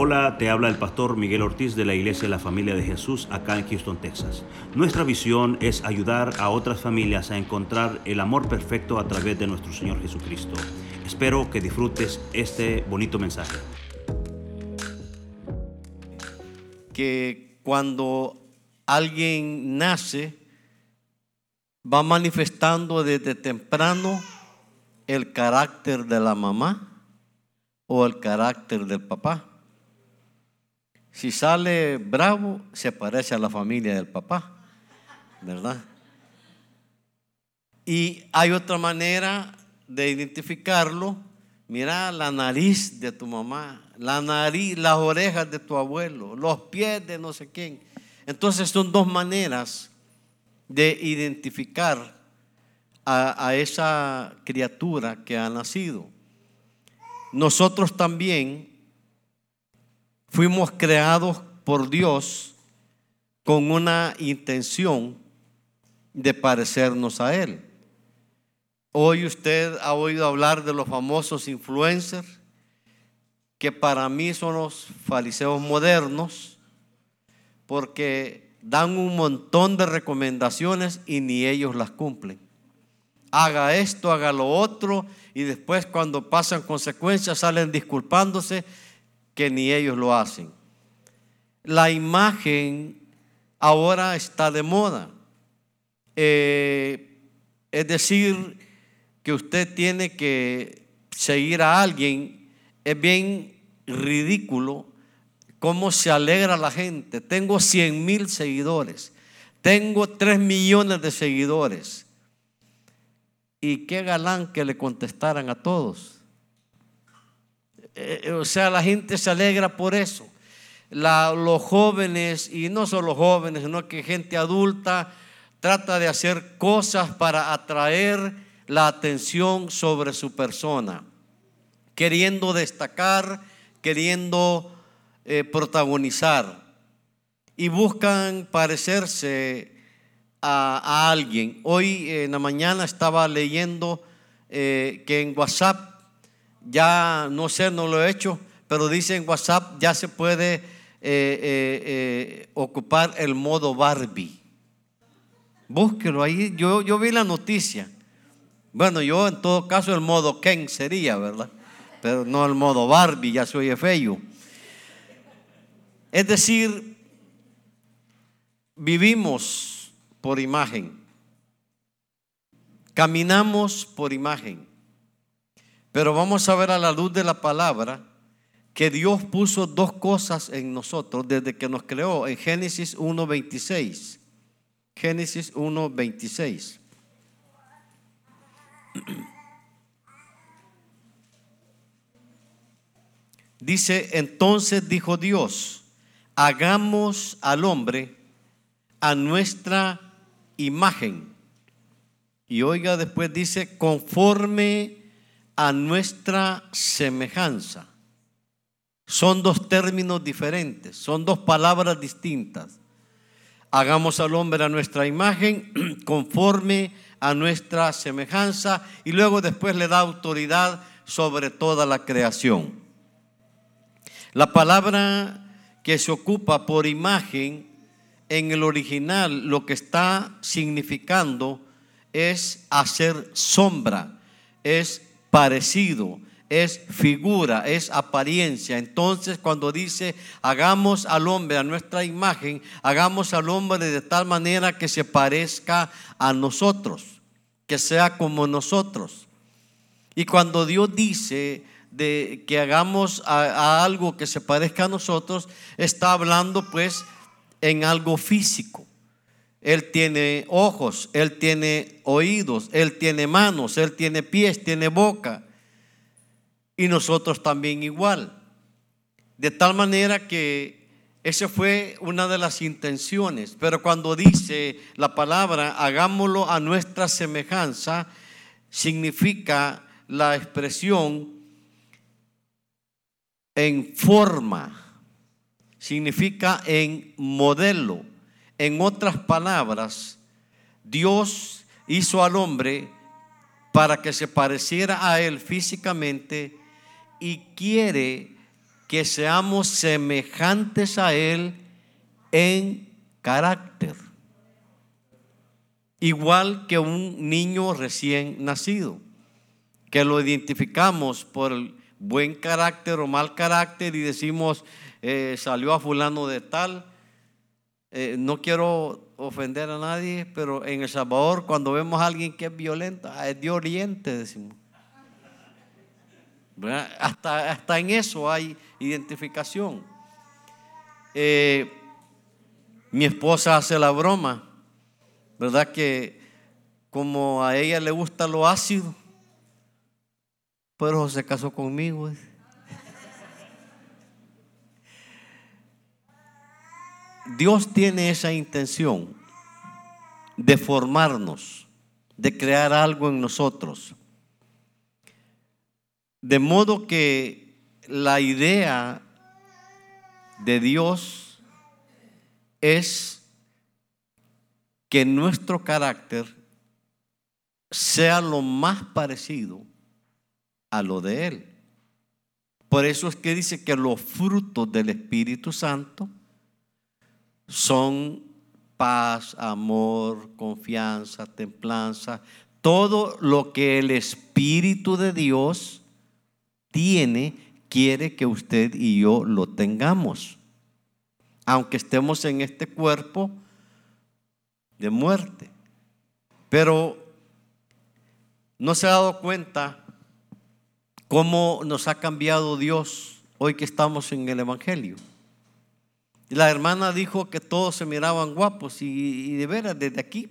Hola, te habla el pastor Miguel Ortiz de la Iglesia de la Familia de Jesús acá en Houston, Texas. Nuestra visión es ayudar a otras familias a encontrar el amor perfecto a través de nuestro Señor Jesucristo. Espero que disfrutes este bonito mensaje. Que cuando alguien nace, va manifestando desde temprano el carácter de la mamá o el carácter del papá. Si sale bravo, se parece a la familia del papá, ¿verdad? Y hay otra manera de identificarlo. Mira la nariz de tu mamá, la nariz, las orejas de tu abuelo, los pies de no sé quién. Entonces son dos maneras de identificar a, a esa criatura que ha nacido. Nosotros también Fuimos creados por Dios con una intención de parecernos a Él. Hoy usted ha oído hablar de los famosos influencers, que para mí son los fariseos modernos, porque dan un montón de recomendaciones y ni ellos las cumplen. Haga esto, haga lo otro, y después cuando pasan consecuencias salen disculpándose que ni ellos lo hacen. La imagen ahora está de moda. Eh, es decir, que usted tiene que seguir a alguien. Es bien ridículo cómo se alegra la gente. Tengo 100 mil seguidores. Tengo 3 millones de seguidores. Y qué galán que le contestaran a todos. Eh, o sea, la gente se alegra por eso. los jóvenes, y no solo jóvenes, sino que gente adulta, trata de hacer cosas para atraer la atención sobre su persona, queriendo destacar, queriendo eh, protagonizar, y buscan parecerse a, alguien. Hoy en la mañana estaba leyendo eh, que en WhatsApp ya no sé, no lo he hecho, pero dice en WhatsApp ya se puede eh, eh, eh, ocupar el modo Barbie. Búsquelo ahí, yo, yo vi la noticia. Bueno, yo en todo caso el modo Ken sería, ¿verdad? Pero no el modo Barbie, ya soy feo. Es decir, vivimos por imagen, caminamos por imagen. Pero vamos a ver a la luz de la palabra que Dios puso dos cosas en nosotros desde que nos creó en Génesis 1.26. Génesis 1.26. Dice, entonces dijo Dios, hagamos al hombre a nuestra imagen. Y oiga, después dice, conforme a nuestra semejanza. Son dos términos diferentes, son dos palabras distintas. Hagamos al hombre a nuestra imagen, conforme a nuestra semejanza, y luego después le da autoridad sobre toda la creación. La palabra que se ocupa por imagen en el original lo que está significando es hacer sombra, es parecido, es figura, es apariencia. Entonces cuando dice, hagamos al hombre a nuestra imagen, hagamos al hombre de tal manera que se parezca a nosotros, que sea como nosotros. Y cuando Dios dice de que hagamos a, algo que se parezca a nosotros, está hablando pues en algo físico. Él tiene ojos, Él tiene oídos, Él tiene manos, Él tiene pies, tiene boca. Y nosotros también igual. De tal manera que esa fue una de las intenciones. Pero cuando dice la palabra, hagámoslo a nuestra semejanza, significa la expresión en forma, significa en modelo en otras palabras, Dios hizo al hombre para que se pareciera a él físicamente y quiere que seamos semejantes a Él en carácter. Igual que un niño recién nacido, que lo identificamos por el buen carácter o mal carácter y decimos, eh, salió a fulano de tal. Eh, no quiero ofender a nadie, pero en El Salvador cuando vemos a alguien que es violento, ah, es de Oriente, decimos. Hasta, hasta en eso hay identificación. Eh, mi esposa hace la broma, ¿verdad? Que como a ella le gusta lo ácido, pero se casó conmigo. Dios tiene esa intención de formarnos, de crear algo en nosotros. De modo que la idea de Dios es que nuestro carácter sea lo más parecido a lo de Él. Por eso es que dice que los frutos del Espíritu Santo son paz, amor, confianza, templanza, todo lo que el Espíritu de Dios tiene, quiere que usted y yo lo tengamos. Aunque estemos en este cuerpo de muerte. Pero no se ha dado cuenta cómo nos ha cambiado Dios hoy que estamos en el Evangelio. La hermana dijo que todos se miraban guapos y, de veras, desde aquí,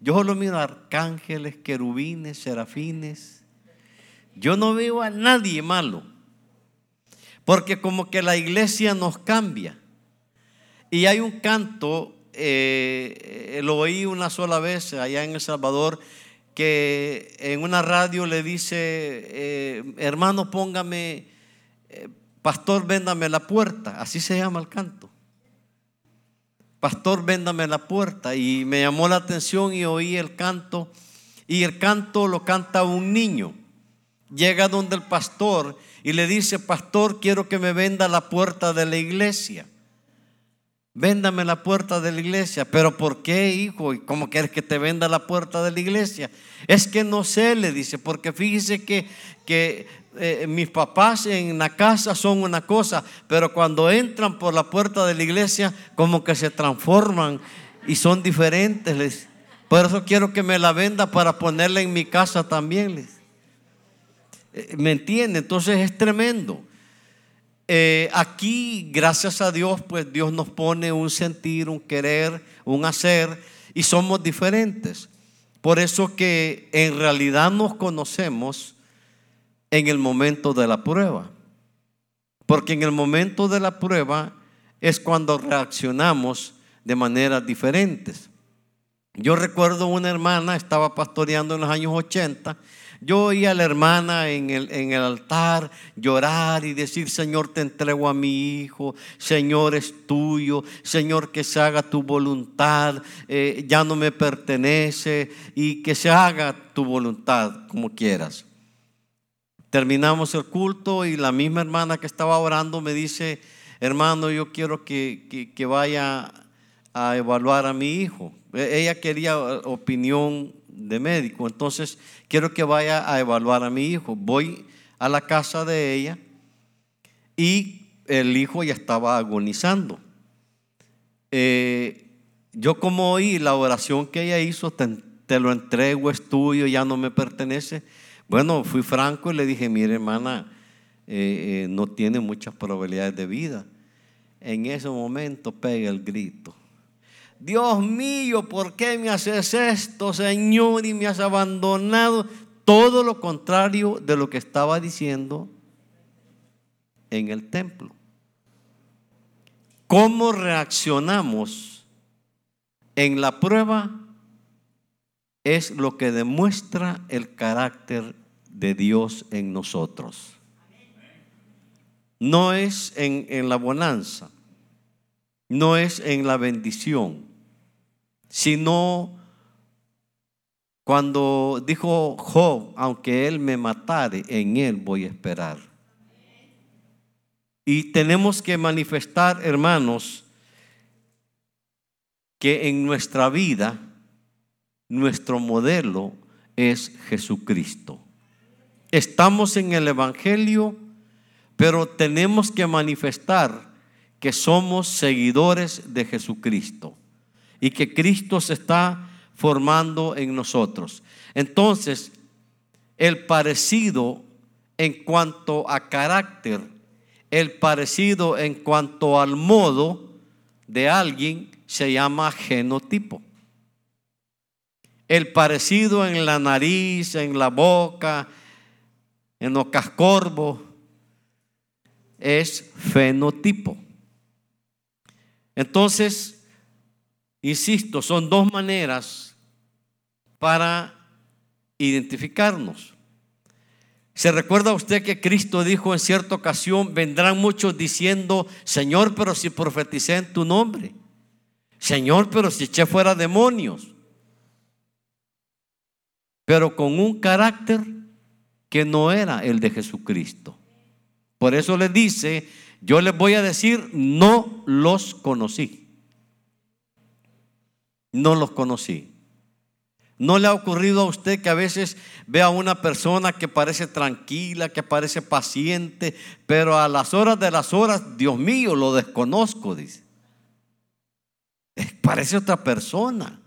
yo lo miro arcángeles, querubines, serafines. Yo no veo a nadie malo, porque como que la iglesia nos cambia. Y hay un canto, eh, lo oí una sola vez allá en El Salvador, que en una radio le dice, eh, hermano, póngame, eh, pastor, véndame la puerta, así se llama el canto. Pastor, véndame la puerta. Y me llamó la atención y oí el canto. Y el canto lo canta un niño. Llega donde el pastor y le dice, pastor, quiero que me venda la puerta de la iglesia. Véndame la puerta de la iglesia. Pero ¿por qué, hijo? ¿Y cómo quieres que te venda la puerta de la iglesia? Es que no sé, le dice, porque fíjese que, que eh, mis papás en la casa son una cosa, pero cuando entran por la puerta de la iglesia, como que se transforman y son diferentes. Por eso quiero que me la venda para ponerla en mi casa también. Eh, ¿Me entiende? Entonces es tremendo. Eh, aquí, gracias a Dios, pues Dios nos pone un sentir, un querer, un hacer, y somos diferentes. Por eso que en realidad nos conocemos en el momento de la prueba. Porque en el momento de la prueba es cuando reaccionamos de maneras diferentes. Yo recuerdo una hermana, estaba pastoreando en los años 80 yo oía a la hermana en el, en el altar llorar y decir, Señor, te entrego a mi hijo, Señor es tuyo, Señor, que se haga tu voluntad, eh, ya no me pertenece y que se haga tu voluntad como quieras. Terminamos el culto y la misma hermana que estaba orando me dice, hermano, yo quiero que, que vaya a evaluar a mi hijo. E, ella quería opinión de médico. Entonces, quiero que vaya a evaluar a mi hijo. Voy a la casa de ella y el hijo ya estaba agonizando. Eh, yo como oí la oración que ella hizo, te, lo entrego, es tuyo, ya no me pertenece. Bueno, fui franco y le dije, mire hermana, eh, eh, no tiene muchas probabilidades de vida. En ese momento pega el grito. Dios mío, ¿por qué me haces esto, Señor, y me has abandonado? Todo lo contrario de lo que estaba diciendo en el templo. ¿Cómo reaccionamos en la prueba? Es lo que demuestra el carácter de Dios en nosotros. No es en, la bonanza, no es en la bendición, sino cuando dijo Job, aunque él me matare, en él voy a esperar. Y tenemos que manifestar, hermanos, que en nuestra vida nuestro modelo es Jesucristo. Estamos en el Evangelio, pero tenemos que manifestar que somos seguidores de Jesucristo y que Cristo se está formando en nosotros. Entonces, el parecido en cuanto a carácter, el parecido en cuanto al modo de alguien se llama genotipo. El parecido en la nariz, en la boca, en los cascorbos, es fenotipo. Entonces, insisto, son dos maneras para identificarnos. ¿Se recuerda usted que Cristo dijo en cierta ocasión, vendrán muchos diciendo, Señor, pero si profeticé en tu nombre? Señor, pero si eché fuera demonios pero con un carácter que no era el de Jesucristo. Por eso le dice, yo les voy a decir, no los conocí. No los conocí. ¿No le ha ocurrido a usted que a veces ve a una persona que parece tranquila, que parece paciente, pero a las horas de las horas, Dios mío, lo desconozco, dice? Parece otra persona.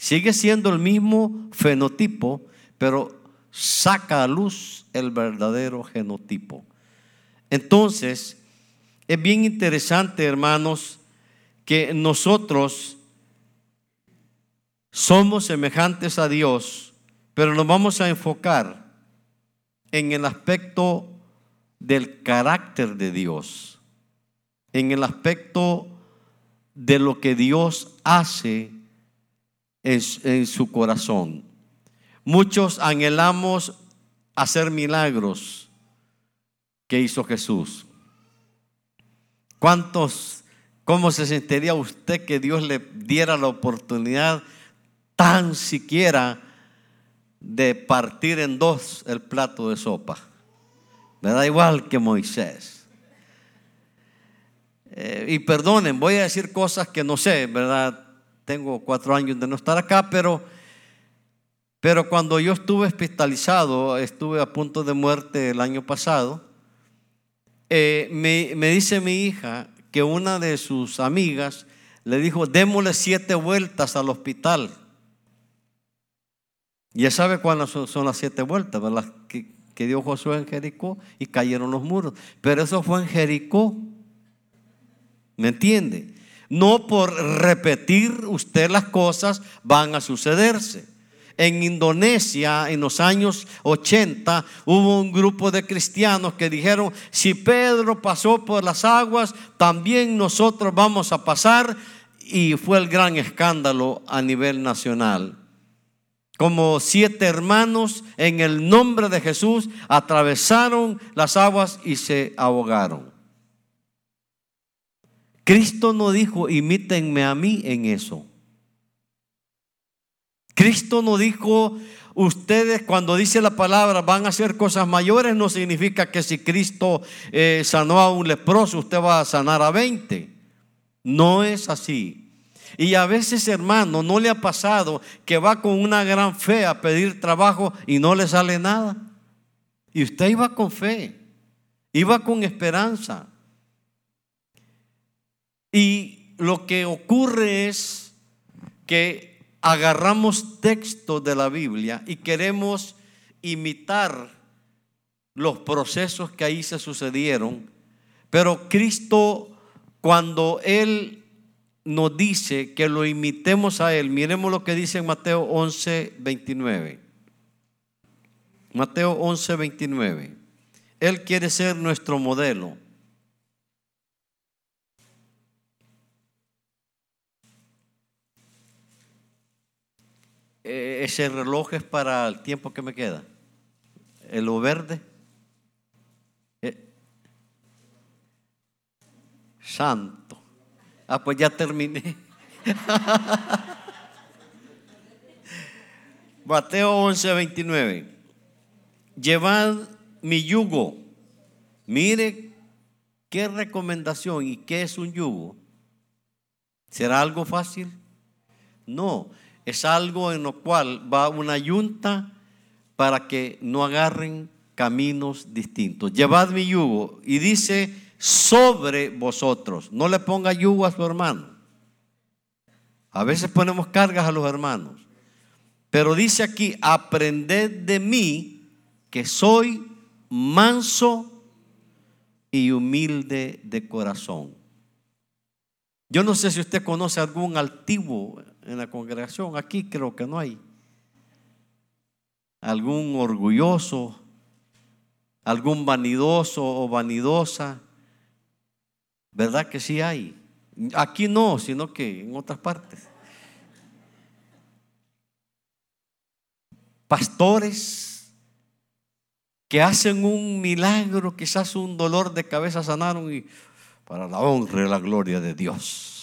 Sigue siendo el mismo fenotipo, pero saca a luz el verdadero genotipo. Entonces, es bien interesante, hermanos, que nosotros somos semejantes a Dios, pero nos vamos a enfocar en el aspecto del carácter de Dios, en el aspecto de lo que Dios hace en, su corazón. Muchos anhelamos hacer milagros que hizo Jesús. ¿Cuántos, cómo se sentiría usted que Dios le diera la oportunidad tan siquiera de partir en dos el plato de sopa? Me da igual que Moisés. Eh, y perdonen, voy a decir cosas que no sé, ¿verdad? Tengo cuatro años de no estar acá, pero, pero cuando yo estuve hospitalizado, estuve a punto de muerte el año pasado, eh, me, me dice mi hija que una de sus amigas le dijo, démosle siete vueltas al hospital. Ya sabe cuáles son, las siete vueltas, ¿verdad? Que, que dio Josué en Jericó y cayeron los muros. Pero eso fue en Jericó. ¿Me entiende? No por repetir usted las cosas van a sucederse. En Indonesia, en los años 80, hubo un grupo de cristianos que dijeron, si Pedro pasó por las aguas, también nosotros vamos a pasar. Y fue el gran escándalo a nivel nacional. Como siete hermanos en el nombre de Jesús atravesaron las aguas y se ahogaron. Cristo no dijo, imítenme a mí en eso. Cristo no dijo, ustedes cuando dice la palabra van a hacer cosas mayores, no significa que si Cristo eh, sanó a un leproso, usted va a sanar a 20. No es así. Y a veces, hermano, no le ha pasado que va con una gran fe a pedir trabajo y no le sale nada. Y usted iba con fe, iba con esperanza. Y lo que ocurre es que agarramos textos de la Biblia y queremos imitar los procesos que ahí se sucedieron, pero Cristo cuando Él nos dice que lo imitemos a Él, miremos lo que dice en Mateo 11, 29. Mateo 11, 29. Él quiere ser nuestro modelo. Ese reloj es para el tiempo que me queda. El lo verde. Eh, santo. Ah, pues ya terminé. Mateo 11, 29. Llevad mi yugo. Mire ¿Qué recomendación y qué es un yugo? ¿Será algo fácil? No, es algo en lo cual va una yunta para que no agarren caminos distintos. Llevad mi yugo y dice sobre vosotros. No le ponga yugo a su hermano. A veces ponemos cargas a los hermanos. Pero dice aquí, aprended de mí que soy manso y humilde de corazón. Yo no sé si usted conoce algún altivo en la congregación. Aquí creo que no hay. Algún orgulloso, algún vanidoso o vanidosa. ¿Verdad que sí hay? Aquí no, sino que en otras partes. Pastores que hacen un milagro, quizás un dolor de cabeza sanaron y para la honra y la gloria de Dios.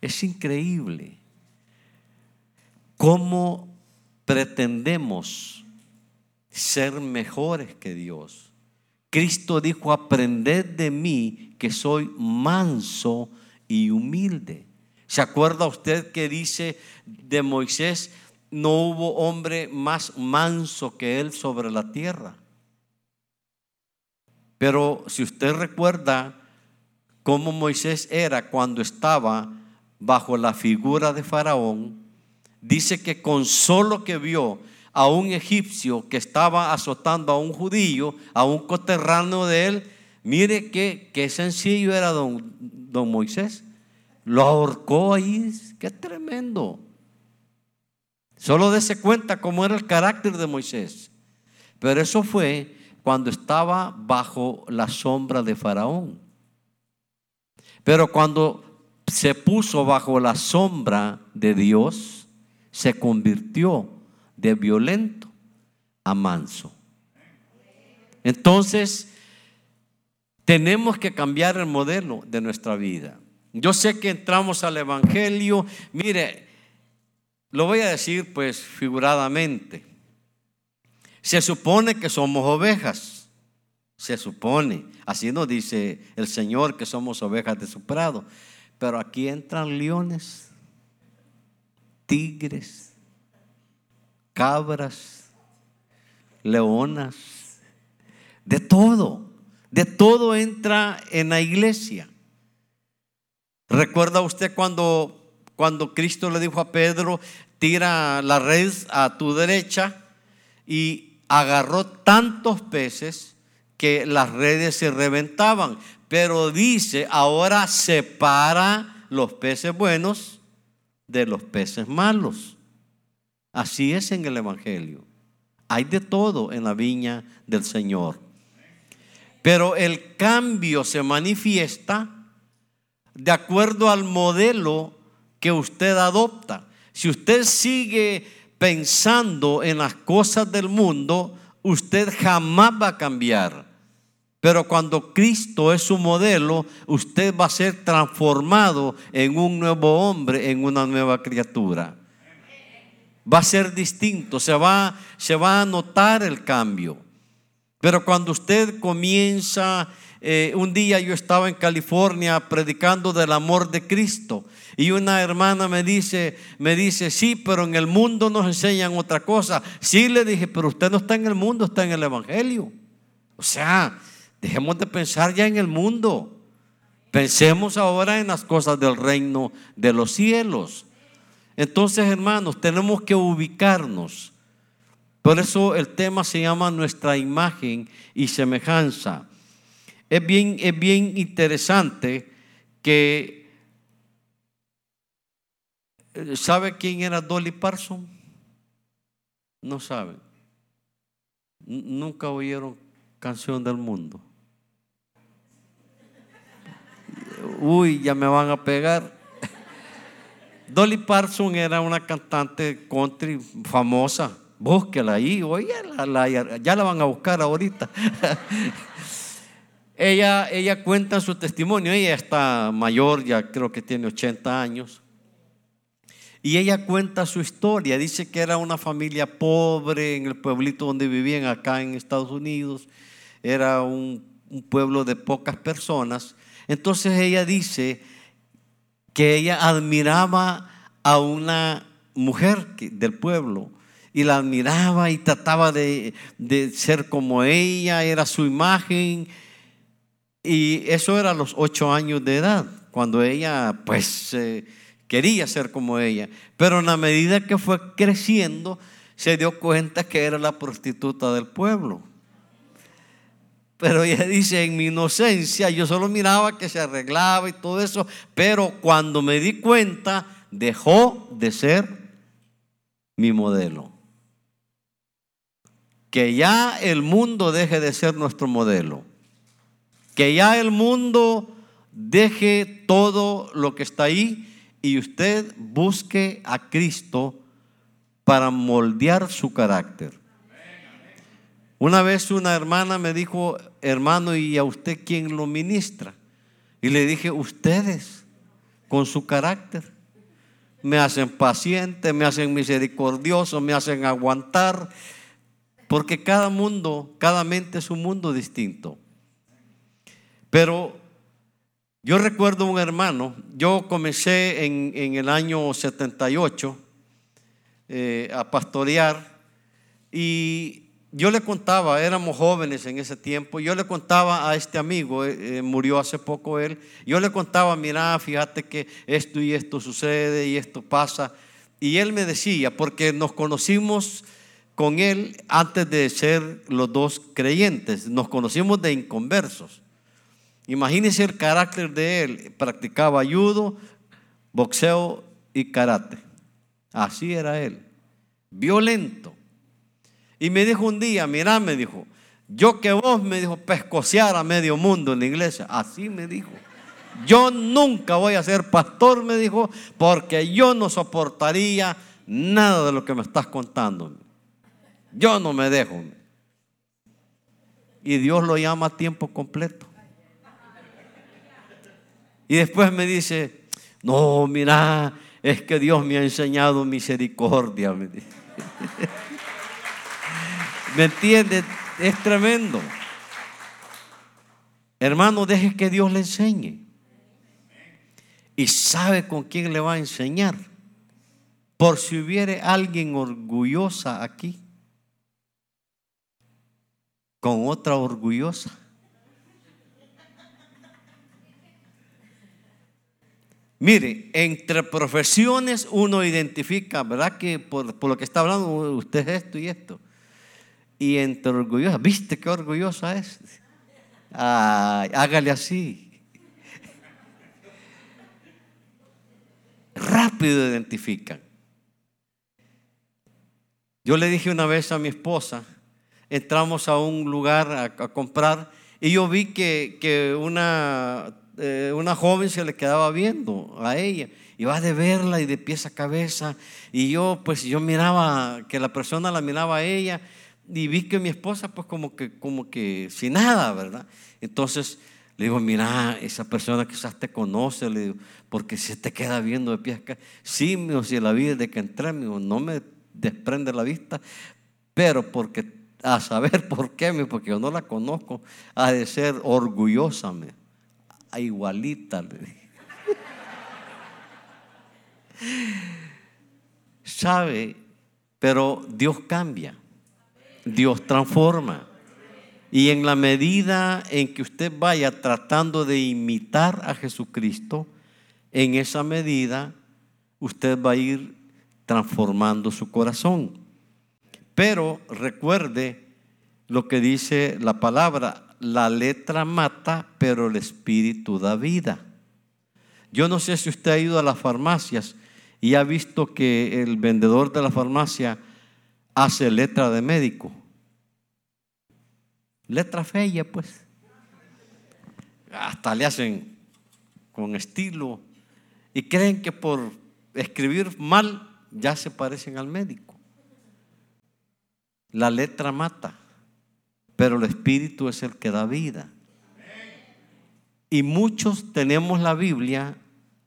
Es, increíble cómo pretendemos ser mejores que Dios. Cristo dijo, aprended de mí que soy manso y humilde. ¿Se acuerda usted que dice de Moisés, no hubo hombre más manso que él sobre la tierra? Pero si usted recuerda cómo Moisés era cuando estaba bajo la figura de Faraón, dice que con solo que vio a un egipcio que estaba azotando a un judío, a un coterráneo de él, mire qué, qué sencillo era don, don Moisés. Lo ahorcó ahí, qué tremendo. Solo dése cuenta cómo era el carácter de Moisés. Pero eso fue cuando estaba bajo la sombra de Faraón. Pero cuando se puso bajo la sombra de Dios, se convirtió de violento a manso. Entonces, tenemos que cambiar el modelo de nuestra vida. Yo sé que entramos al Evangelio, mire, lo voy a decir pues figuradamente. Se supone que somos ovejas. Se supone. Así nos dice el Señor que somos ovejas de su prado. Pero aquí entran leones, tigres, cabras, leonas, de todo. De todo entra en la iglesia. ¿Recuerda usted cuando, cuando Cristo le dijo a Pedro, tira la red a tu derecha y agarró tantos peces que las redes se reventaban. Pero dice, ahora separa los peces buenos de los peces malos. Así es en el Evangelio. Hay de todo en la viña del Señor. Pero el cambio se manifiesta de acuerdo al modelo que usted adopta. Si usted sigue pensando en las cosas del mundo, usted jamás va a cambiar. Pero cuando Cristo es su modelo, usted va a ser transformado en un nuevo hombre, en una nueva criatura. Va a ser distinto, se va, se va a notar el cambio. Pero cuando usted comienza, eh, un día yo estaba en California predicando del amor de Cristo y una hermana me dice, me dice, sí, pero en el mundo nos enseñan otra cosa. Sí, le dije, pero usted no está en el mundo, está en el Evangelio. O sea, dejemos de pensar ya en el mundo. Pensemos ahora en las cosas del reino de los cielos. Entonces, hermanos, tenemos que ubicarnos. Por eso el tema se llama nuestra imagen y semejanza. Es bien, es bien interesante que ¿Sabe quién era Dolly Parson? No saben. Nunca oyeron canción del mundo. Uy, ya me van a pegar. Dolly Parson era una cantante country famosa. Búsquela ahí, oye, ya la van a buscar ahorita. ella, ella cuenta su testimonio. Ella está mayor, ya creo que tiene 80 años. Y ella cuenta su historia. Dice que era una familia pobre en el pueblito donde vivían acá en Estados Unidos. era un, un pueblo de pocas personas. Entonces ella dice que ella admiraba a una mujer del pueblo y la admiraba y trataba de, ser como ella, era su imagen. Y eso era a los ocho años de edad, cuando ella pues quería ser como ella. Pero en la medida que fue creciendo, se dio cuenta que era la prostituta del pueblo. Pero ella dice, en mi inocencia, yo solo miraba que se arreglaba y todo eso, pero cuando me di cuenta, dejó de ser mi modelo que ya el mundo deje de ser nuestro modelo, que ya el mundo deje todo lo que está ahí y usted busque a Cristo para moldear su carácter. Una vez una hermana me dijo, hermano, ¿y a usted quién lo ministra? Y le dije, ustedes, con su carácter. Me hacen paciente, me hacen misericordioso, me hacen aguantar, porque cada mundo, cada mente es un mundo distinto. Pero yo recuerdo un hermano, yo comencé en, el año 78 eh, a pastorear y yo le contaba, éramos jóvenes en ese tiempo, yo le contaba a este amigo, eh, eh, murió hace poco él, yo le contaba, mira, fíjate que esto y esto sucede y esto pasa. Y él me decía, porque nos conocimos con él antes de ser los dos creyentes. Nos conocimos de inconversos. Imagínense el carácter de él. Practicaba judo, boxeo y karate. Así era él. Violento. Y me dijo un día, mira, me dijo, yo que vos me dijo pescociar a medio mundo en la iglesia. Así me dijo. Yo nunca voy a ser pastor, me dijo, porque yo no soportaría nada de lo que me estás contando. Yo no me dejo. Y Dios lo llama a tiempo completo. Y después me dice, no, mira, es que Dios me ha enseñado misericordia. Me, ¿Me entiende? Es tremendo. Hermano, deje que Dios le enseñe. Y sabe con quién le va a enseñar. Por si hubiere alguien orgullosa aquí con otra orgullosa. Mire, entre profesiones uno identifica, ¿verdad? Que por, lo que está hablando, usted es esto y esto. Y entre orgullosa, ¿viste qué orgullosa es? hágale así. Rápido identifican. Yo le dije una vez a mi esposa, entramos a un lugar a, comprar y yo vi que, una, eh, una joven se le quedaba viendo a ella va de verla y de pies a cabeza y yo pues yo miraba que la persona la miraba a ella y vi que mi esposa pues como que como que sin nada, ¿verdad? Entonces le digo, mira, esa persona quizás te conoce, le digo, porque se te queda viendo de pies a cabeza. Sí, si la vi desde que entré, no me desprende la vista, pero porque a saber por qué, porque yo no la conozco, ha de ser orgullosa, a igualita. Sabe, pero Dios cambia, Dios transforma. Y en la medida en que usted vaya tratando de imitar a Jesucristo, en esa medida usted va a ir transformando su corazón. Pero recuerde lo que dice la palabra, la letra mata, pero el espíritu da vida. Yo no sé si usted ha ido a las farmacias y ha visto que el vendedor de la farmacia hace letra de médico. Letra fea, pues. Hasta le hacen con estilo y creen que por escribir mal ya se parecen al médico. La letra mata, pero el Espíritu es el que da vida. Y muchos tenemos la Biblia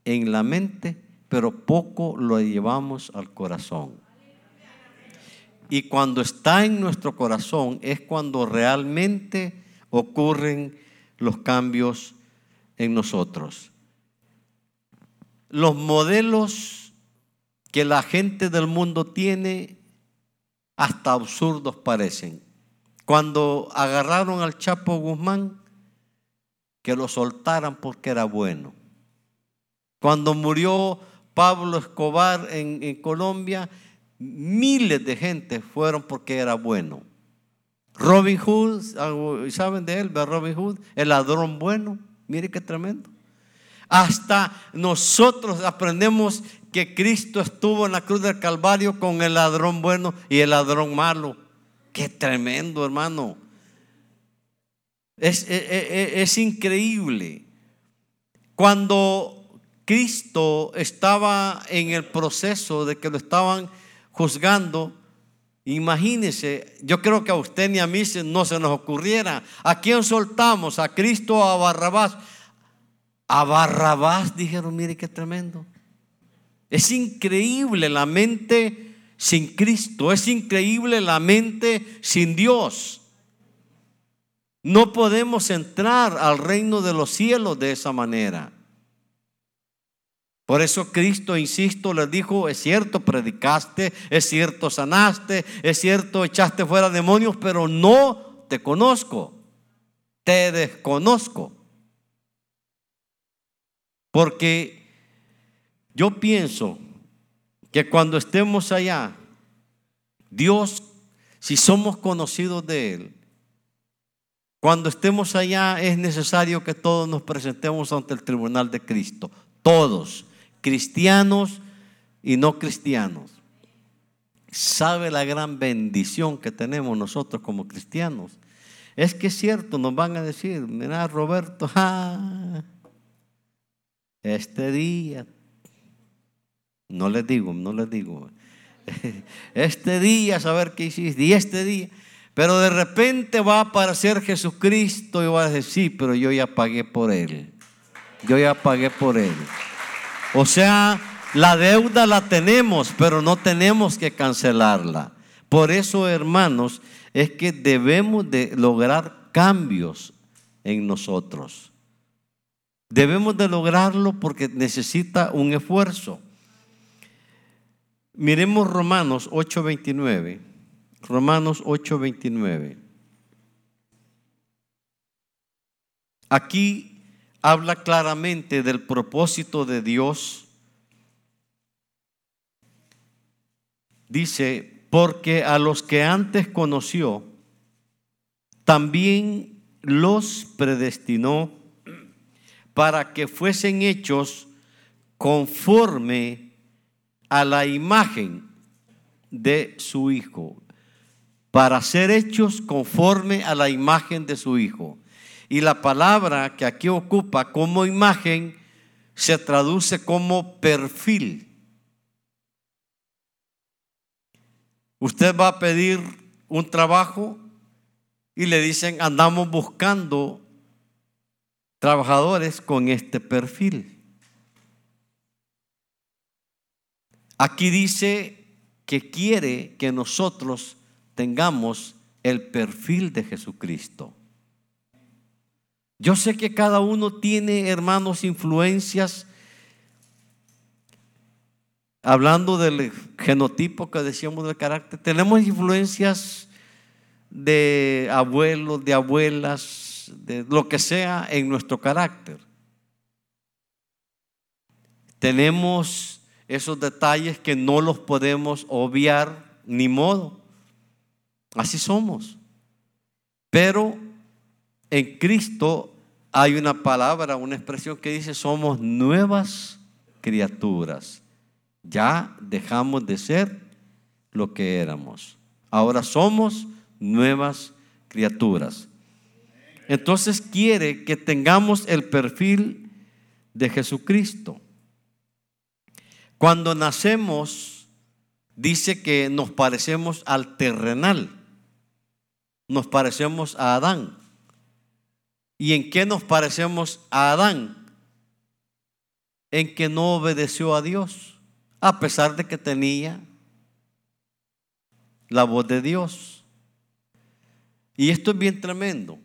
en la mente, pero poco lo llevamos al corazón. Y cuando está en nuestro corazón es cuando realmente ocurren los cambios en nosotros. Los modelos que la gente del mundo tiene hasta absurdos parecen. Cuando agarraron al Chapo Guzmán, que lo soltaran porque era bueno. Cuando murió Pablo Escobar en, Colombia, miles de gente fueron porque era bueno. Robin Hood, ¿saben de él? Robin Hood, el ladrón bueno. Mire qué tremendo. Hasta nosotros aprendemos que Cristo estuvo en la cruz del Calvario con el ladrón bueno y el ladrón malo. Qué tremendo, hermano. Es, es, es, increíble. Cuando Cristo estaba en el proceso de que lo estaban juzgando, imagínese, yo creo que a usted ni a mí no se nos ocurriera. ¿A quién soltamos? ¿A Cristo o a Barrabás? A Barrabás dijeron, mire qué tremendo. Es increíble la mente sin Cristo, es increíble la mente sin Dios. No podemos entrar al reino de los cielos de esa manera. Por eso Cristo, insisto, les dijo, es cierto, predicaste, es cierto, sanaste, es cierto, echaste fuera demonios, pero no te conozco, te desconozco. Porque yo pienso que cuando estemos allá, Dios, si somos conocidos de Él, cuando estemos allá es necesario que todos nos presentemos ante el tribunal de Cristo. Todos cristianos y no cristianos. ¿Sabe la gran bendición que tenemos nosotros como cristianos? Es que es cierto, nos van a decir, mira Roberto, este día, no les digo, no les digo, este día saber qué hiciste, y este día, pero de repente va a aparecer Jesucristo y va a decir, sí, pero yo ya pagué por él, yo ya pagué por él. O sea, la deuda la tenemos, pero no tenemos que cancelarla. Por eso, hermanos, es que debemos de lograr cambios en nosotros. Debemos de lograrlo porque necesita un esfuerzo. Miremos Romanos 8:29. Romanos 8:29. Aquí habla claramente del propósito de Dios. Dice, porque a los que antes conoció, también los predestinó para que fuesen hechos conforme a la imagen de su Hijo, para ser hechos conforme a la imagen de su Hijo. Y la palabra que aquí ocupa como imagen se traduce como perfil. Usted va a pedir un trabajo y le dicen, andamos buscando trabajadores con este perfil. Aquí dice que quiere que nosotros tengamos el perfil de Jesucristo. Yo sé que cada uno tiene, hermanos, influencias. Hablando del genotipo que decíamos del carácter, tenemos influencias de abuelos, de abuelas, de lo que sea en nuestro carácter. Tenemos esos detalles que no los podemos obviar ni modo. Así somos. Pero en Cristo hay una palabra, una expresión que dice somos nuevas criaturas. Ya dejamos de ser lo que éramos. Ahora somos nuevas criaturas. Entonces quiere que tengamos el perfil de Jesucristo. Cuando nacemos, dice que nos parecemos al terrenal, nos parecemos a Adán. ¿Y en qué nos parecemos a Adán? En que no obedeció a Dios, a pesar de que tenía la voz de Dios. Y esto es bien tremendo.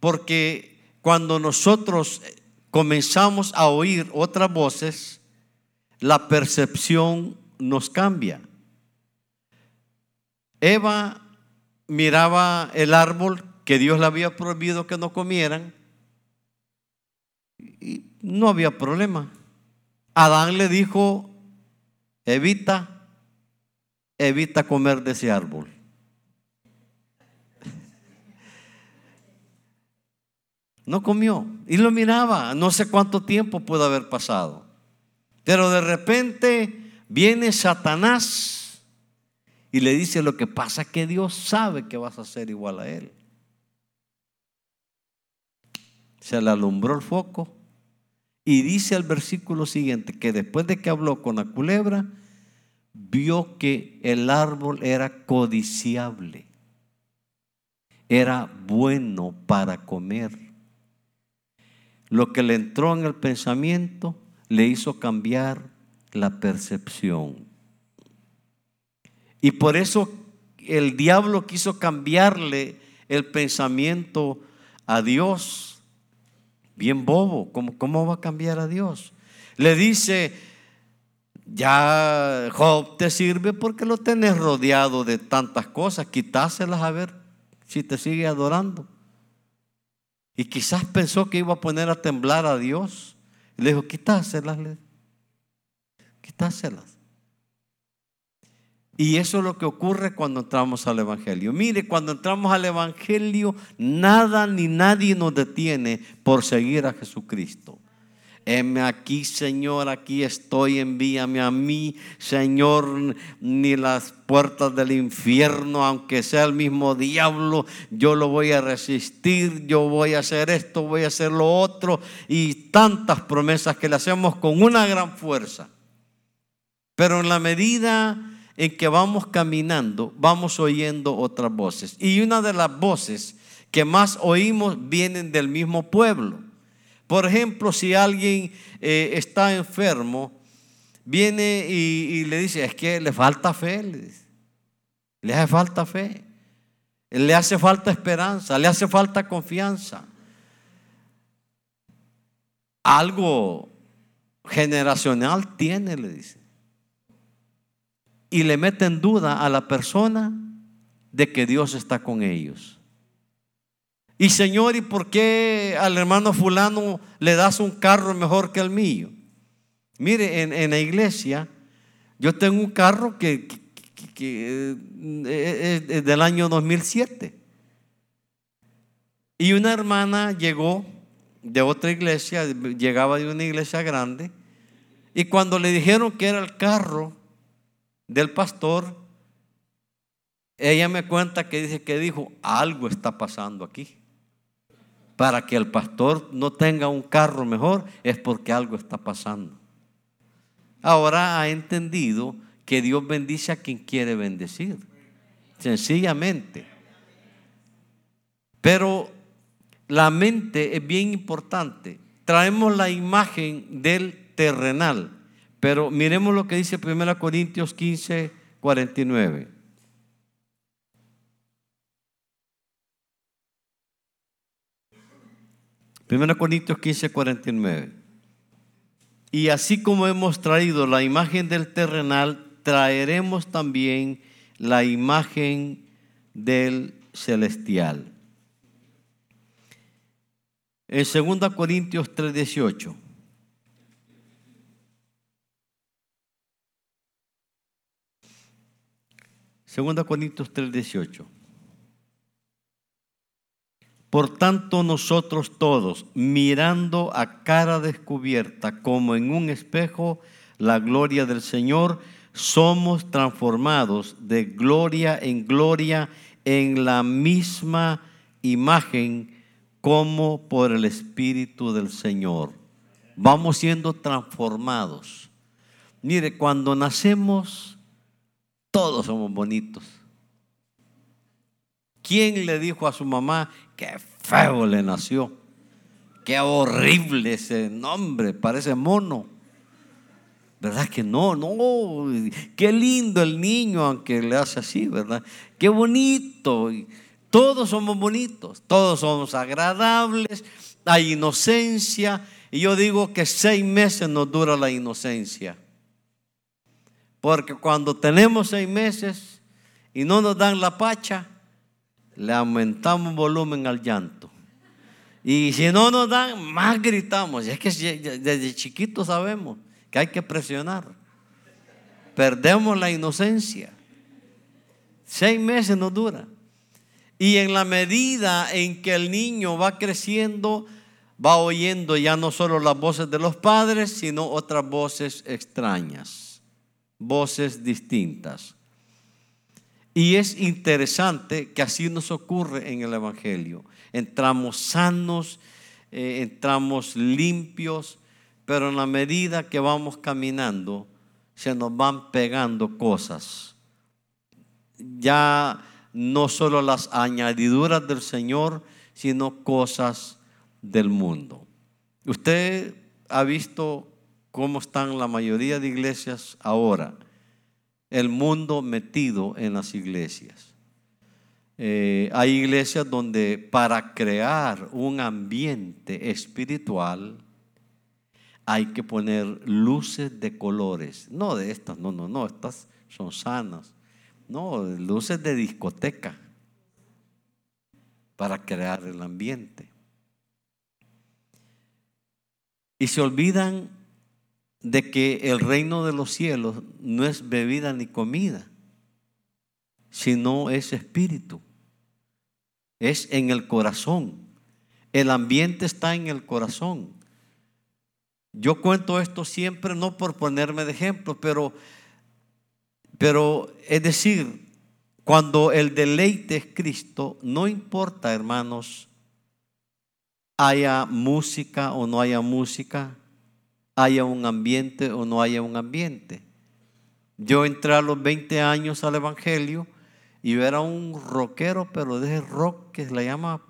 Porque cuando nosotros comenzamos a oír otras voces, la percepción nos cambia. Eva miraba el árbol que Dios le había prohibido que no comieran y no había problema. Adán le dijo, evita, evita comer de ese árbol. No comió y lo miraba, no sé cuánto tiempo puede haber pasado. Pero de repente viene Satanás y le dice lo que pasa que Dios sabe que vas a ser igual a él. Se le alumbró el foco y dice el versículo siguiente que después de que habló con la culebra, vio que el árbol era codiciable, era bueno para comer lo que le entró en el pensamiento le hizo cambiar la percepción. Y por eso el diablo quiso cambiarle el pensamiento a Dios. Bien bobo, ¿cómo, cómo va a cambiar a Dios? Le dice, ya Job te sirve porque lo tenés rodeado de tantas cosas, quitáselas a ver si te sigue adorando. Y quizás pensó que iba a poner a temblar a Dios. Y le dijo, quítaselas, quítaselas. Y eso es lo que ocurre cuando entramos al Evangelio. Mire, cuando entramos al Evangelio, nada ni nadie nos detiene por seguir a Jesucristo. Heme aquí, Señor, aquí estoy, envíame a mí, Señor, ni las puertas del infierno, aunque sea el mismo diablo, yo lo voy a resistir, yo voy a hacer esto, voy a hacer lo otro, y tantas promesas que le hacemos con una gran fuerza. Pero en la medida en que vamos caminando, vamos oyendo otras voces. Y una de las voces que más oímos vienen del mismo pueblo. Por ejemplo, si alguien eh, está enfermo, viene y, le dice, es que le falta fe, le, le hace falta fe, le hace falta esperanza, le hace falta confianza. Algo generacional tiene, le dice. Y le mete en duda a la persona de que Dios está con ellos. Y Señor, ¿y por qué al hermano fulano le das un carro mejor que el mío? Mire, en, la iglesia yo tengo un carro que, eh, es del año 2007. Y una hermana llegó de otra iglesia, llegaba de una iglesia grande, y cuando le dijeron que era el carro del pastor, ella me cuenta que dice que dijo, algo está pasando aquí para que el pastor no tenga un carro mejor es porque algo está pasando. Ahora ha entendido que Dios bendice a quien quiere bendecir. Sencillamente. Pero la mente es bien importante. Traemos la imagen del terrenal. Pero miremos lo que dice 1 Corintios 15, 49. 1 Corintios 15, 49. Y así como hemos traído la imagen del terrenal, traeremos también la imagen del celestial. En 2 Corintios 3, 18. Segunda Corintios 3, 18. Por tanto, nosotros todos, mirando a cara descubierta como en un espejo la gloria del Señor, somos transformados de gloria en gloria en la misma imagen como por el Espíritu del Señor. Vamos siendo transformados. Mire, cuando nacemos, todos somos bonitos. ¿Quién le dijo a su mamá, Qué feo le nació. Qué horrible ese nombre, parece mono. ¿Verdad que no? No, qué lindo el niño, aunque le hace así, ¿verdad? Qué bonito. Todos somos bonitos, todos somos agradables, hay inocencia. Y yo digo que seis meses nos dura la inocencia. Porque cuando tenemos seis meses y no nos dan la pacha, le aumentamos volumen al llanto. Y si no nos dan, más gritamos. Y es que desde chiquitos sabemos que hay que presionar. Perdemos la inocencia. Seis meses nos dura. Y en la medida en que el niño va creciendo, va oyendo ya no solo las voces de los padres, sino otras voces extrañas, voces distintas. Y es interesante que así nos ocurre en el Evangelio. Entramos sanos, eh, entramos limpios, pero en la medida que vamos caminando, se nos van pegando cosas. Ya no solo las añadiduras del Señor, sino cosas del mundo. Usted ha visto cómo están la mayoría de iglesias ahora, el mundo metido en las iglesias. Eh, hay iglesias donde para crear un ambiente espiritual hay que poner luces de colores, no de estas, no, no, no, estas son sanas no, luces de discoteca para crear el ambiente. Y se olvidan de que el reino de los cielos no es bebida ni comida, sino es espíritu. Es en el corazón. El ambiente está en el corazón. Yo cuento esto siempre no por ponerme de ejemplo, pero pero es decir, cuando el deleite es Cristo, no importa, hermanos, haya música o no haya música, haya un ambiente o no haya un ambiente. Yo entré a los 20 años al Evangelio y yo era un rockero, pero de ese rock que se le llama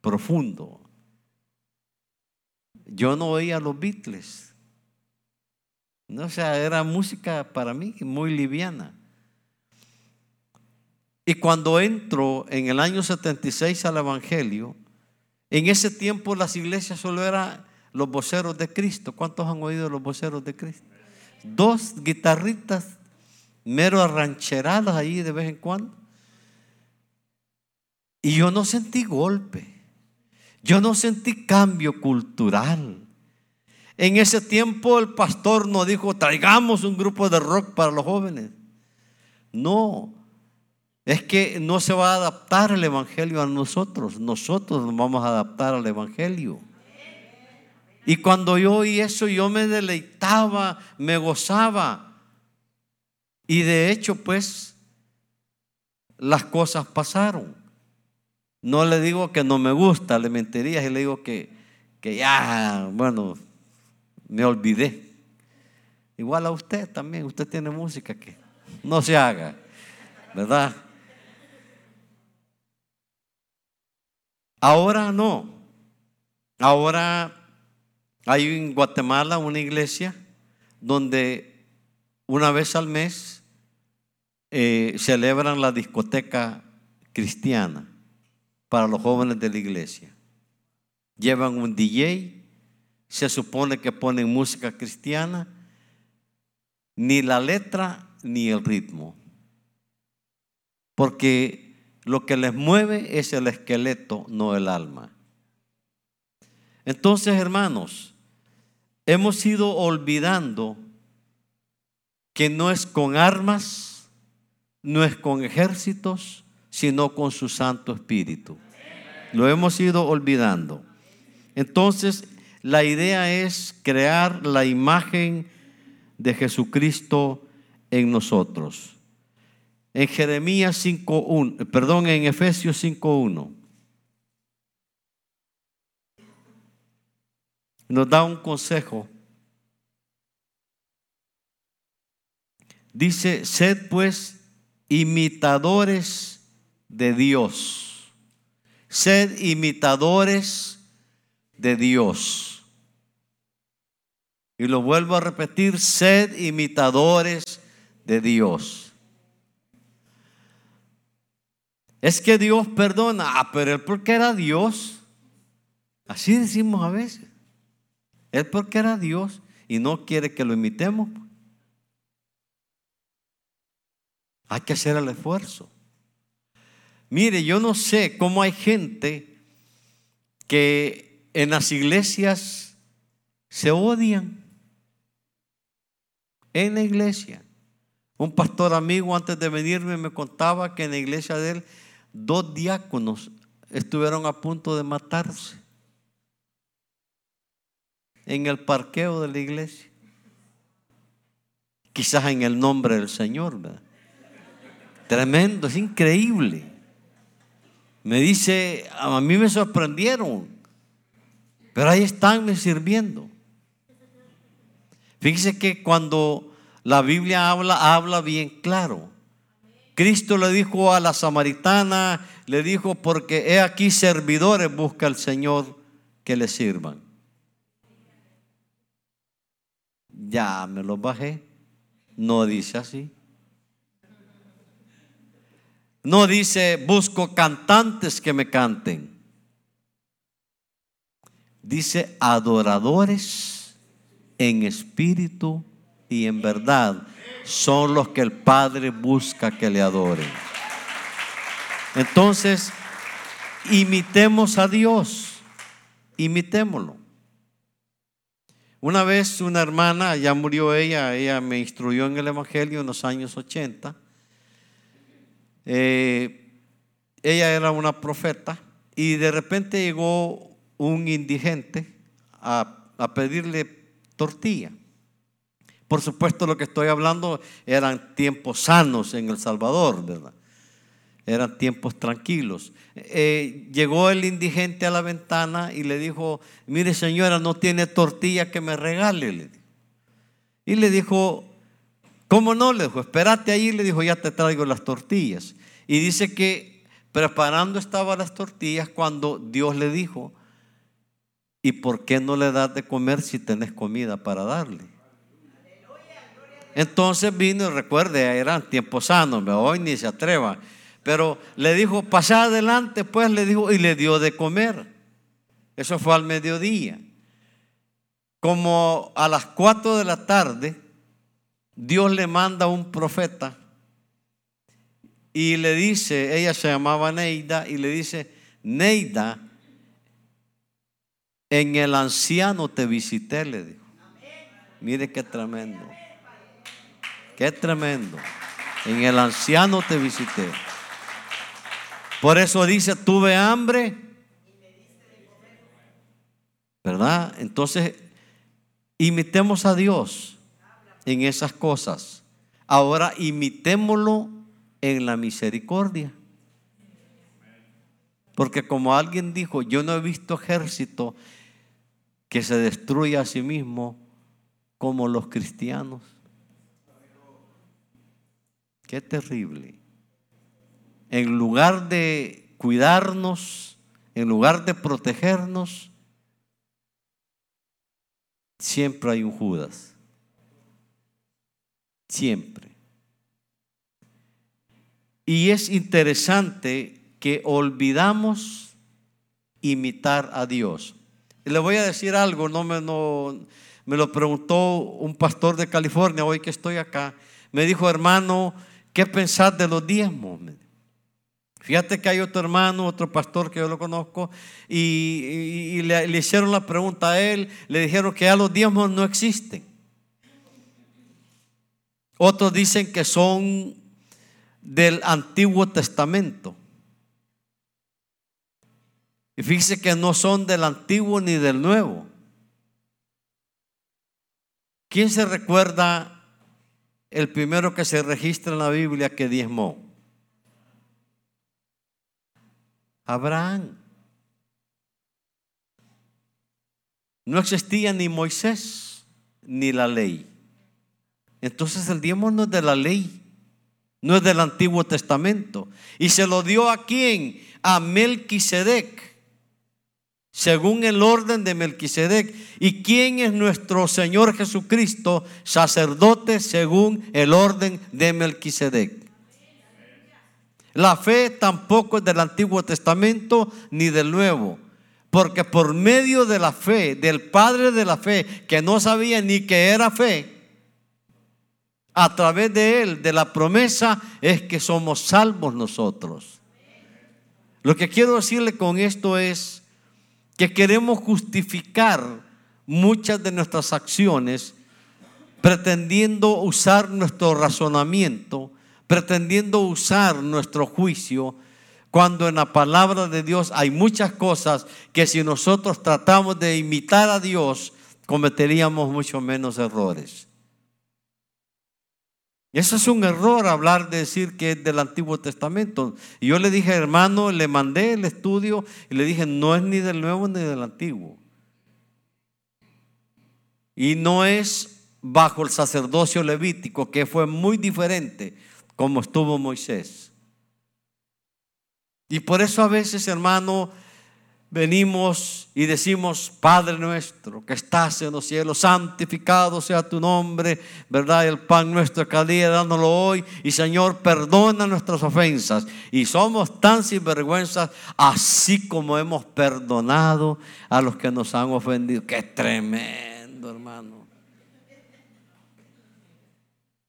profundo. Yo no oía los Beatles. No, o sea, era música para mí muy liviana. Y cuando entro en el año 76 al Evangelio, en ese tiempo las iglesias solo eran los voceros de Cristo. ¿Cuántos han oído los voceros de Cristo? Dos guitarritas mero arrancheradas ahí de vez en cuando. Y yo no sentí golpe. Yo no sentí cambio cultural. En ese tiempo el pastor no dijo, traigamos un grupo de rock para los jóvenes. No, es que no se va a adaptar el Evangelio a nosotros, nosotros nos vamos a adaptar al Evangelio. Y cuando yo oí eso, yo me deleitaba, me gozaba. Y de hecho, pues, las cosas pasaron. No le digo que no me gusta, le mentiría y le digo que, que ya, bueno, me olvidé. Igual a usted también, usted tiene música que no se haga, ¿verdad? Ahora no. Ahora hay en Guatemala una iglesia donde una vez al mes eh, celebran la discoteca cristiana para los jóvenes de la iglesia. Llevan un DJ se supone que ponen música cristiana, ni la letra ni el ritmo. Porque lo que les mueve es el esqueleto, no el alma. Entonces, hermanos, hemos ido olvidando que no es con armas, no es con ejércitos, sino con su Santo Espíritu. Lo hemos ido olvidando. Entonces, la idea es crear la imagen de Jesucristo en nosotros. En Jeremías 5.1, perdón, en Efesios 5.1. Nos da un consejo. Dice, sed pues imitadores de Dios. Sed imitadores de Dios. Y lo vuelvo a repetir, sed imitadores de Dios. Es que Dios perdona. Ah, pero él porque era Dios. Así decimos a veces. Él porque era Dios y no quiere que lo imitemos. Hay que hacer el esfuerzo. Mire, yo no sé cómo hay gente que en las iglesias se odian. En la iglesia. Un pastor amigo antes de venirme me contaba que en la iglesia de él dos diáconos estuvieron a punto de matarse en el parqueo de la iglesia. Quizás en el nombre del Señor. Tremendo, es increíble. Me dice, a mí me sorprendieron, pero ahí están me sirviendo. Fíjese que cuando la Biblia habla, habla bien claro. Cristo le dijo a la samaritana, le dijo, porque he aquí servidores busca el Señor que le sirvan. Ya me los bajé. No dice así. No dice busco cantantes que me canten. Dice adoradores en espíritu y en verdad son los que el Padre busca que le adoren. Entonces, imitemos a Dios, imitémoslo. Una vez una hermana, ya murió ella, ella me instruyó en el Evangelio en los años 80. Eh, ella era una profeta y de repente llegó un indigente a, a pedirle tortilla. Por supuesto, lo que estoy hablando eran tiempos sanos en El Salvador, ¿verdad? Eran tiempos tranquilos. Eh, llegó el indigente a la ventana y le dijo, mire señora, no tiene tortilla que me regale. Y le dijo, ¿cómo no? Le dijo, espérate ahí. Le dijo, ya te traigo las tortillas. Y dice que preparando estaba las tortillas cuando Dios le dijo, ¿y por qué no le das de comer si tenés comida para darle? Entonces vino y recuerde, eran tiempos sanos, hoy ni se atreva. Pero le dijo, pasa adelante, pues le dijo, y le dio de comer. Eso fue al mediodía. Como a las cuatro de la tarde, Dios le manda un profeta y le dice, ella se llamaba Neida, y le dice, Neida, en el anciano te visité, le dijo. Mire qué tremendo. Qué tremendo. En el anciano te visité. Por eso dice, tuve hambre. ¿Verdad? Entonces, imitemos a Dios en esas cosas. Ahora imitémoslo en la misericordia. Porque como alguien dijo, yo no he visto ejército que se destruya a sí mismo como los cristianos. Qué terrible en lugar de cuidarnos, en lugar de protegernos, siempre hay un Judas. Siempre. Y es interesante que olvidamos imitar a Dios. Le voy a decir algo, no me, no, me lo preguntó un pastor de California hoy que estoy acá. Me dijo, hermano, ¿qué pensás de los diezmos? Fíjate que hay otro hermano, otro pastor que yo lo conozco, y, le, hicieron la pregunta a él, le dijeron que ya los diezmos no existen. Otros dicen que son del Antiguo Testamento. Y fíjese que no son del Antiguo ni del Nuevo. ¿Quién se recuerda el primero que se registra en la Biblia que diezmó? Abraham. No existía ni Moisés ni la ley. Entonces el diezmo no es de la ley, no es del Antiguo Testamento. Y se lo dio a quién? A Melquisedec, según el orden de Melquisedec. ¿Y quién es nuestro Señor Jesucristo, sacerdote según el orden de Melquisedec? La fe tampoco es del Antiguo Testamento ni del Nuevo. Porque por medio de la fe, del Padre de la fe, que no sabía ni que era fe, a través de Él, de la promesa, es que somos salvos nosotros. Lo que quiero decirle con esto es que queremos justificar muchas de nuestras acciones pretendiendo usar nuestro razonamiento, pretendiendo usar nuestro juicio, cuando en la palabra de Dios hay muchas cosas que si nosotros tratamos de imitar a Dios, cometeríamos mucho menos errores. Eso es un error hablar de decir que es del Antiguo Testamento. Yo le dije, hermano, le mandé el estudio y le dije, no es ni del Nuevo ni del Antiguo. Y no es bajo el sacerdocio levítico, que fue muy diferente como estuvo Moisés. Y por eso a veces, hermano, venimos y decimos, Padre nuestro que estás en los cielos, santificado sea tu nombre, ¿verdad? El pan nuestro cada día dándolo hoy. Y Señor, perdona nuestras ofensas. Y somos tan sinvergüenzas, así como hemos perdonado a los que nos han ofendido. Qué tremendo, hermano.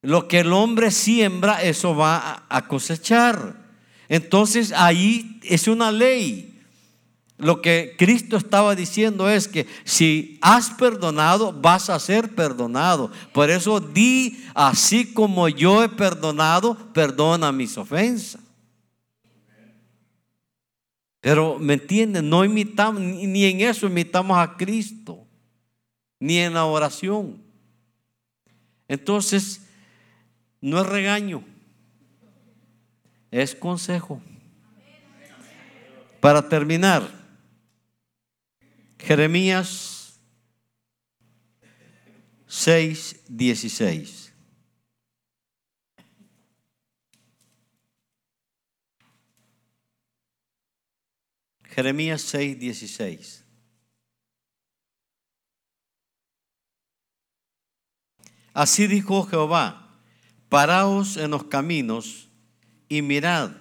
Lo que el hombre siembra, eso va a cosechar. Entonces ahí es una ley. Lo que Cristo estaba diciendo es que si has perdonado, vas a ser perdonado. Por eso di, así como yo he perdonado, perdona mis ofensas. Pero, ¿me entienden? No imitamos, ni en eso imitamos a Cristo, ni en la oración. Entonces, no es regaño es consejo. Para terminar, Jeremías 6, 16. Jeremías 6, 16. Así dijo Jehová, paraos en los caminos y mirad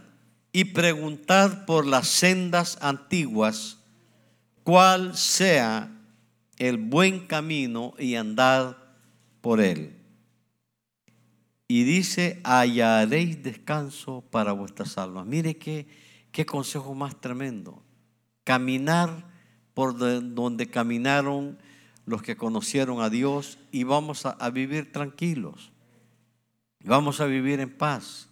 y preguntad por las sendas antiguas cuál sea el buen camino y andad por él. Y dice, hallaréis descanso para vuestras almas. Mire qué, qué consejo más tremendo. Caminar por donde caminaron los que conocieron a Dios y vamos a, a vivir tranquilos. Vamos a vivir en paz.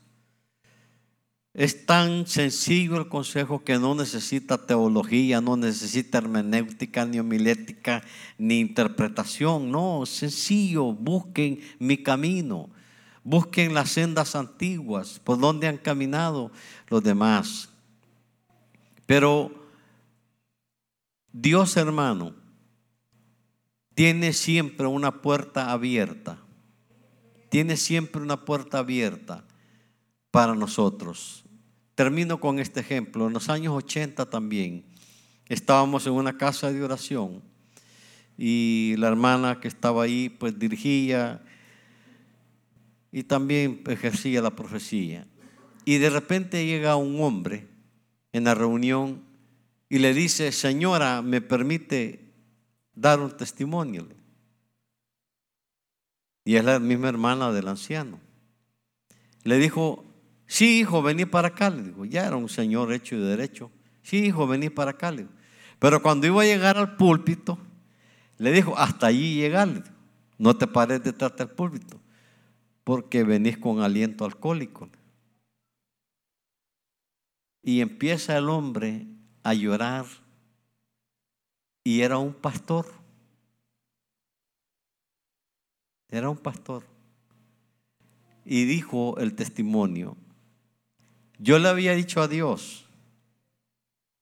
Es tan sencillo el consejo que no necesita teología, no necesita hermenéutica, ni homilética, ni interpretación. No, sencillo. Busquen mi camino. Busquen las sendas antiguas, por donde han caminado los demás. Pero Dios hermano tiene siempre una puerta abierta. Tiene siempre una puerta abierta para nosotros. Termino con este ejemplo. En los años 80 también estábamos en una casa de oración y la hermana que estaba ahí pues dirigía y también ejercía la profecía. Y de repente llega un hombre en la reunión y le dice, señora, ¿me permite dar un testimonio? Y es la misma hermana del anciano. Le dijo, Sí, hijo, vení para acá. Le digo, ya era un señor hecho y derecho. Sí, hijo, vení para acá. Le. Pero cuando iba a llegar al púlpito, le dijo, hasta allí llegar. No te pares detrás del púlpito, porque venís con aliento alcohólico. Y empieza el hombre a llorar. Y era un pastor. Era un pastor. Y dijo el testimonio, yo le había dicho a Dios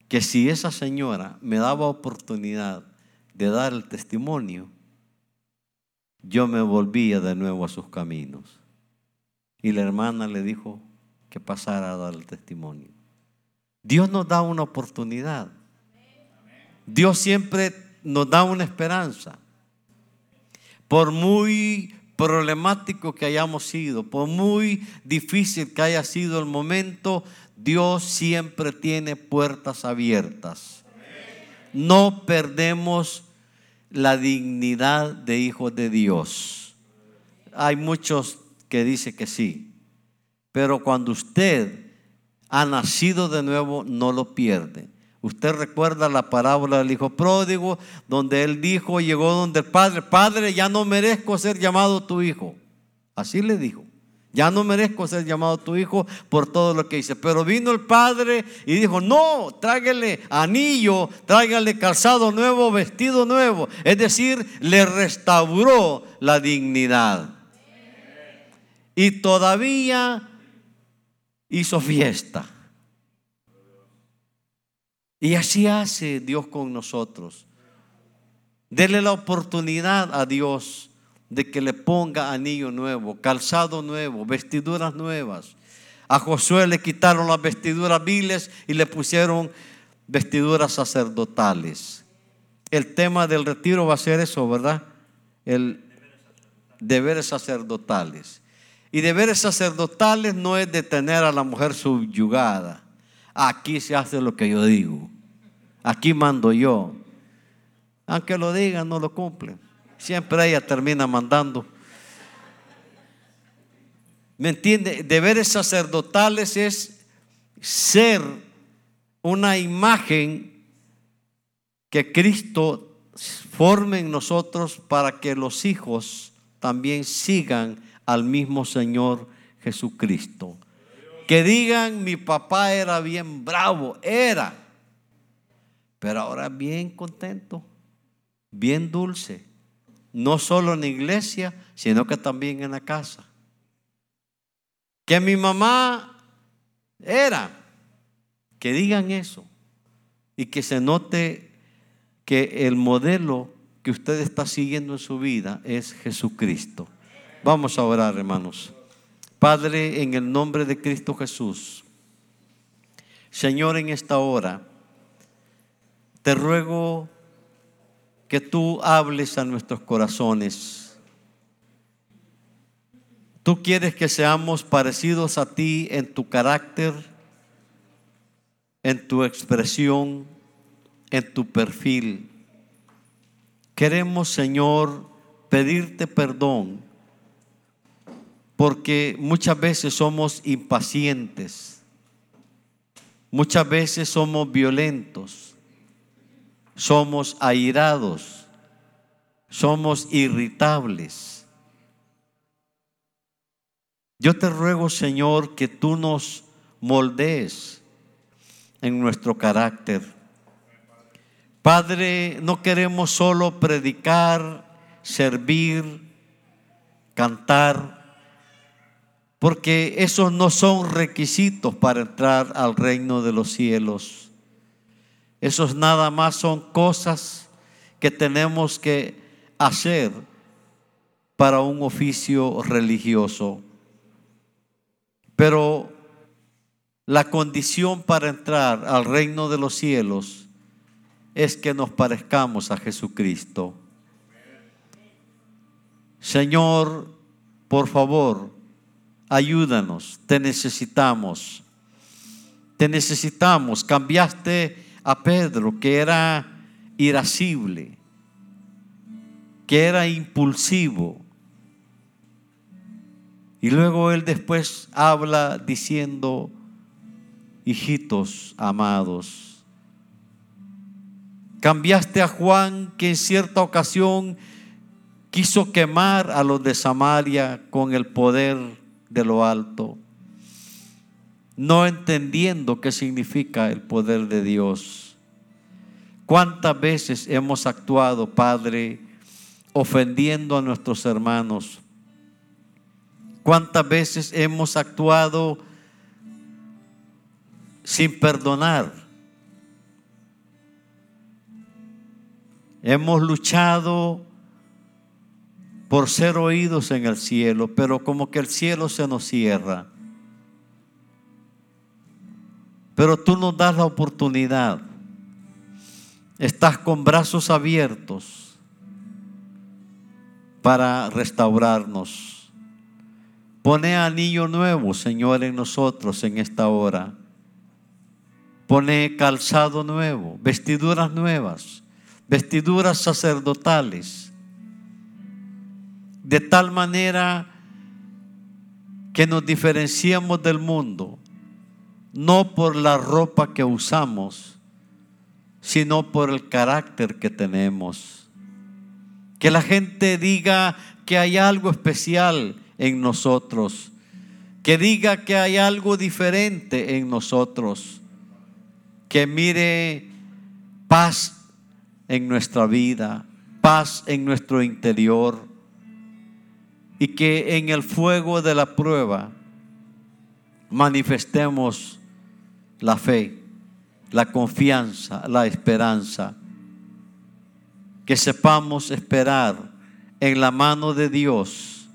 que si esa señora me daba oportunidad de dar el testimonio, yo me volvía de nuevo a sus caminos. Y la hermana le dijo que pasara a dar el testimonio. Dios nos da una oportunidad. Dios siempre nos da una esperanza. Por muy problemático que hayamos sido, por muy difícil que haya sido el momento, Dios siempre tiene puertas abiertas. No perdemos la dignidad de hijos de Dios. Hay muchos que dicen que sí, pero cuando usted ha nacido de nuevo, no lo pierde. Usted recuerda la parábola del hijo pródigo, donde él dijo, llegó donde el padre, padre, ya no merezco ser llamado tu hijo. Así le dijo. Ya no merezco ser llamado tu hijo por todo lo que hice. Pero vino el padre y dijo, no, tráigale anillo, tráigale calzado nuevo, vestido nuevo. Es decir, le restauró la dignidad. Y todavía hizo fiesta. Y así hace Dios con nosotros. Dele la oportunidad a Dios de que le ponga anillo nuevo, calzado nuevo, vestiduras nuevas. A Josué le quitaron las vestiduras viles y le pusieron vestiduras sacerdotales. El tema del retiro va a ser eso, ¿verdad? El deberes sacerdotales. Y deberes sacerdotales no es detener a la mujer subyugada. Aquí se hace lo que yo digo. Aquí mando yo. Aunque lo digan, no lo cumplen. Siempre ella termina mandando. ¿Me entiende? Deberes sacerdotales es ser una imagen que Cristo forme en nosotros para que los hijos también sigan al mismo Señor Jesucristo. Que digan, mi papá era bien bravo, era, pero ahora bien contento, bien dulce, no solo en la iglesia, sino que también en la casa. Que mi mamá era, que digan eso y que se note que el modelo que usted está siguiendo en su vida es Jesucristo. Vamos a orar, hermanos. Padre, en el nombre de Cristo Jesús, Señor, en esta hora, te ruego que tú hables a nuestros corazones. Tú quieres que seamos parecidos a ti en tu carácter, en tu expresión, en tu perfil. Queremos, Señor, pedirte perdón porque muchas veces somos impacientes, muchas veces somos violentos, somos airados, somos irritables. Yo te ruego, Señor, que tú nos moldees en nuestro carácter. Padre, no queremos solo predicar, servir, cantar, porque esos no son requisitos para entrar al reino de los cielos. Esos nada más son cosas que tenemos que hacer para un oficio religioso. Pero la condición para entrar al reino de los cielos es que nos parezcamos a Jesucristo. Señor, por favor, ayúdanos, te necesitamos. Te necesitamos. Cambiaste a Pedro, que era irascible, que era impulsivo. Y luego él después habla diciendo, hijitos amados. Cambiaste a Juan, que en cierta ocasión quiso quemar a los de Samaria con el poder de lo alto, no entendiendo qué significa el poder de Dios. ¿Cuántas veces hemos actuado, Padre, ofendiendo a nuestros hermanos? ¿Cuántas veces hemos actuado sin perdonar? Hemos luchado por ser oídos en el cielo, pero como que el cielo se nos cierra. Pero tú nos das la oportunidad. Estás con brazos abiertos para restaurarnos. Pone anillo nuevo, Señor, en nosotros en esta hora. Pone calzado nuevo, vestiduras nuevas, vestiduras sacerdotales. De tal manera que nos diferenciamos del mundo, no por la ropa que usamos, sino por el carácter que tenemos. Que la gente diga que hay algo especial en nosotros, que diga que hay algo diferente en nosotros que mire paz en nuestra vida, paz en nuestro interior y que en el fuego de la prueba manifestemos la fe, la confianza, la esperanza, que sepamos esperar en la mano de Dios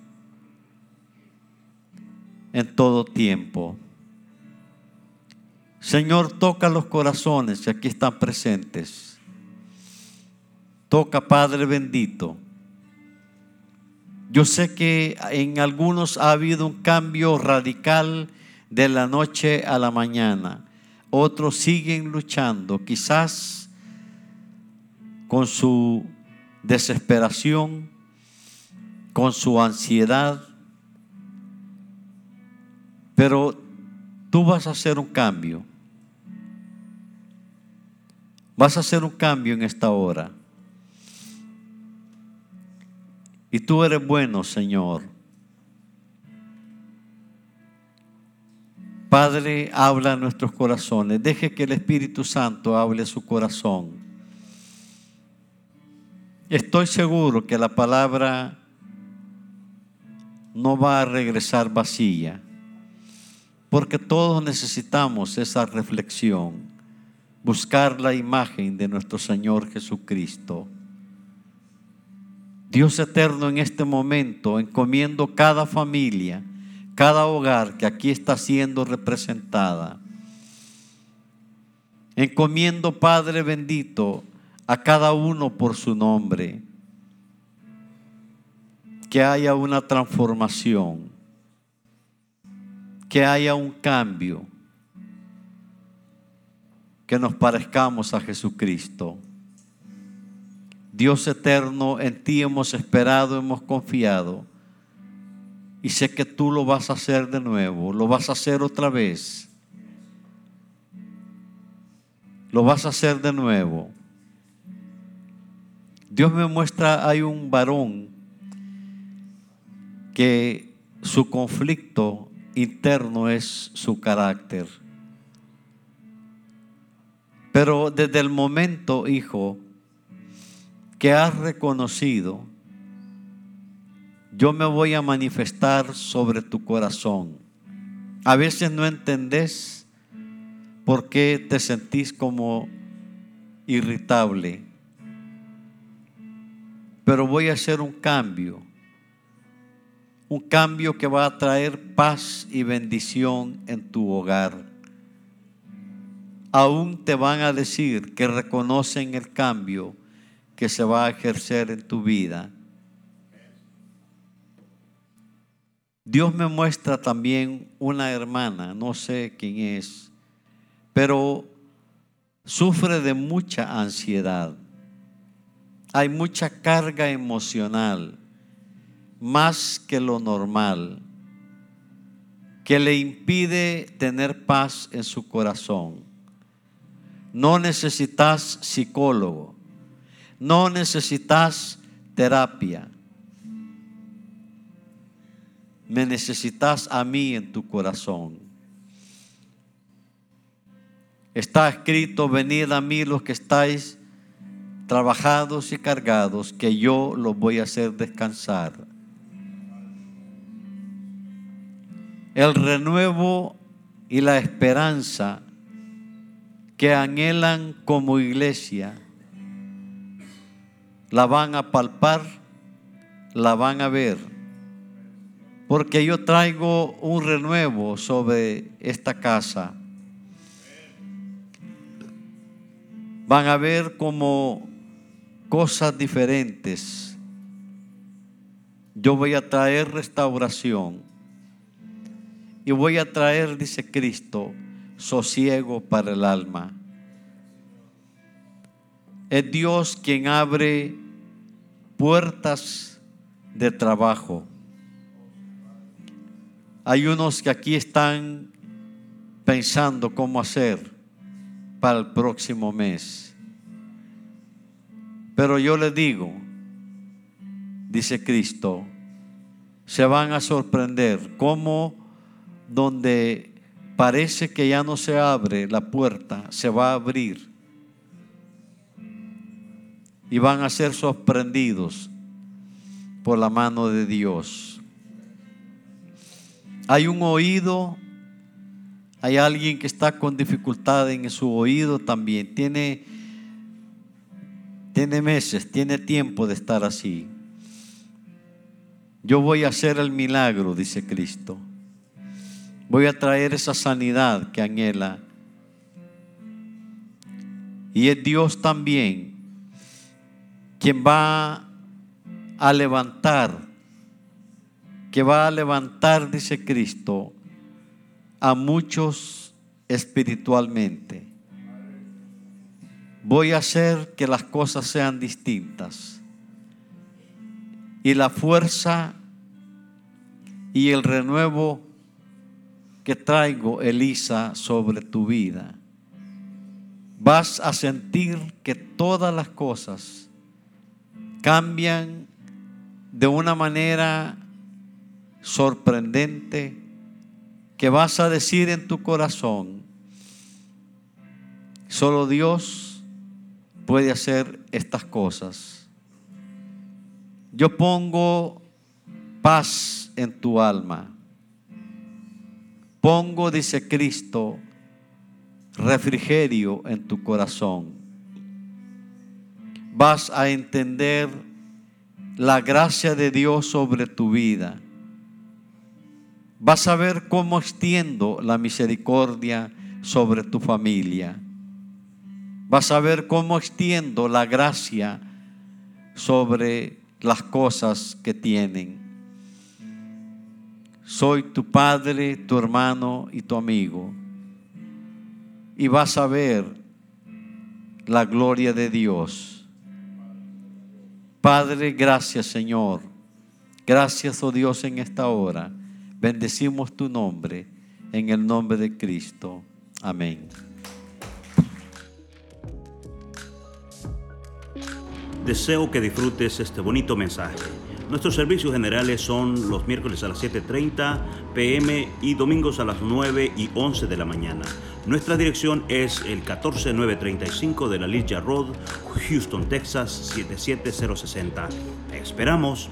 en todo tiempo. Señor, toca los corazones que aquí están presentes. Toca, Padre bendito. Yo sé que en algunos ha habido un cambio radical de la noche a la mañana. Otros siguen luchando, quizás con su desesperación, con su ansiedad. Pero tú vas a hacer un cambio. Vas a hacer un cambio en esta hora. Y tú eres bueno, Señor. Padre, habla a nuestros corazones. Deje que el Espíritu Santo hable a su corazón. Estoy seguro que la palabra no va a regresar vacía, porque todos necesitamos esa reflexión buscar la imagen de nuestro Señor Jesucristo. Dios eterno en este momento, encomiendo cada familia, cada hogar que aquí está siendo representada. Encomiendo, Padre bendito, a cada uno por su nombre. Que haya una transformación, que haya un cambio que nos parezcamos a Jesucristo. Dios eterno, en ti hemos esperado, hemos confiado. Y sé que tú lo vas a hacer de nuevo, lo vas a hacer otra vez. Lo vas a hacer de nuevo. Dios me muestra, hay un varón que su conflicto interno es su carácter. Pero desde el momento, hijo, que has reconocido, yo me voy a manifestar sobre tu corazón. A veces no entendés por qué te sentís como irritable, pero voy a hacer un cambio, un cambio que va a traer paz y bendición en tu hogar aún te van a decir que reconocen el cambio que se va a ejercer en tu vida. Dios me muestra también una hermana, no sé quién es, pero sufre de mucha ansiedad. Hay mucha carga emocional, más que lo normal, que le impide tener paz en su corazón. No necesitas psicólogo. No necesitas terapia. Me necesitas a mí en tu corazón. Está escrito, venid a mí los que estáis trabajados y cargados, que yo los voy a hacer descansar. El renuevo y la esperanza que anhelan como iglesia, la van a palpar, la van a ver, porque yo traigo un renuevo sobre esta casa. Van a ver como cosas diferentes. yo voy a traer restauración y voy a traer, dice Cristo, sosiego para el alma. Es Dios quien abre puertas de trabajo. Hay unos que aquí están pensando cómo hacer para el próximo mes. Pero yo les digo, dice Cristo, se van a sorprender cómo donde parece que ya no se abre la puerta, se va a abrir. Y van a ser sorprendidos por la mano de Dios. Hay un oído, hay alguien que está con dificultad en su oído también. Tiene, tiene meses, tiene tiempo de estar así. Yo voy a hacer el milagro, dice Cristo. Voy a traer esa sanidad que anhela. Y es Dios también quien va a levantar, que va a levantar, dice Cristo, a muchos espiritualmente. Voy a hacer que las cosas sean distintas. Y la fuerza y el renuevo que traigo, Elisa, sobre tu vida, vas a sentir que todas las cosas cambian de una manera sorprendente, que vas a decir en tu corazón, solo Dios puede hacer estas cosas. Yo pongo paz en tu alma Pongo, dice Cristo, refrigerio en tu corazón. Vas a entender la gracia de Dios sobre tu vida. Vas a ver cómo extiendo la misericordia sobre tu familia. Vas a ver cómo extiendo la gracia sobre las cosas que tienen. Soy tu padre, tu hermano y tu amigo. Y vas a ver la gloria de Dios. Padre, gracias Señor. Gracias, oh Dios, en esta hora. Bendecimos tu nombre en el nombre de Cristo. Amén. Deseo que disfrutes este bonito mensaje. Nuestros servicios generales son los miércoles a las 7.30 pm y domingos a las 9 y 11 de la mañana. Nuestra dirección es el 14935 de la Ligia Road, Houston, Texas 77060. esperamos.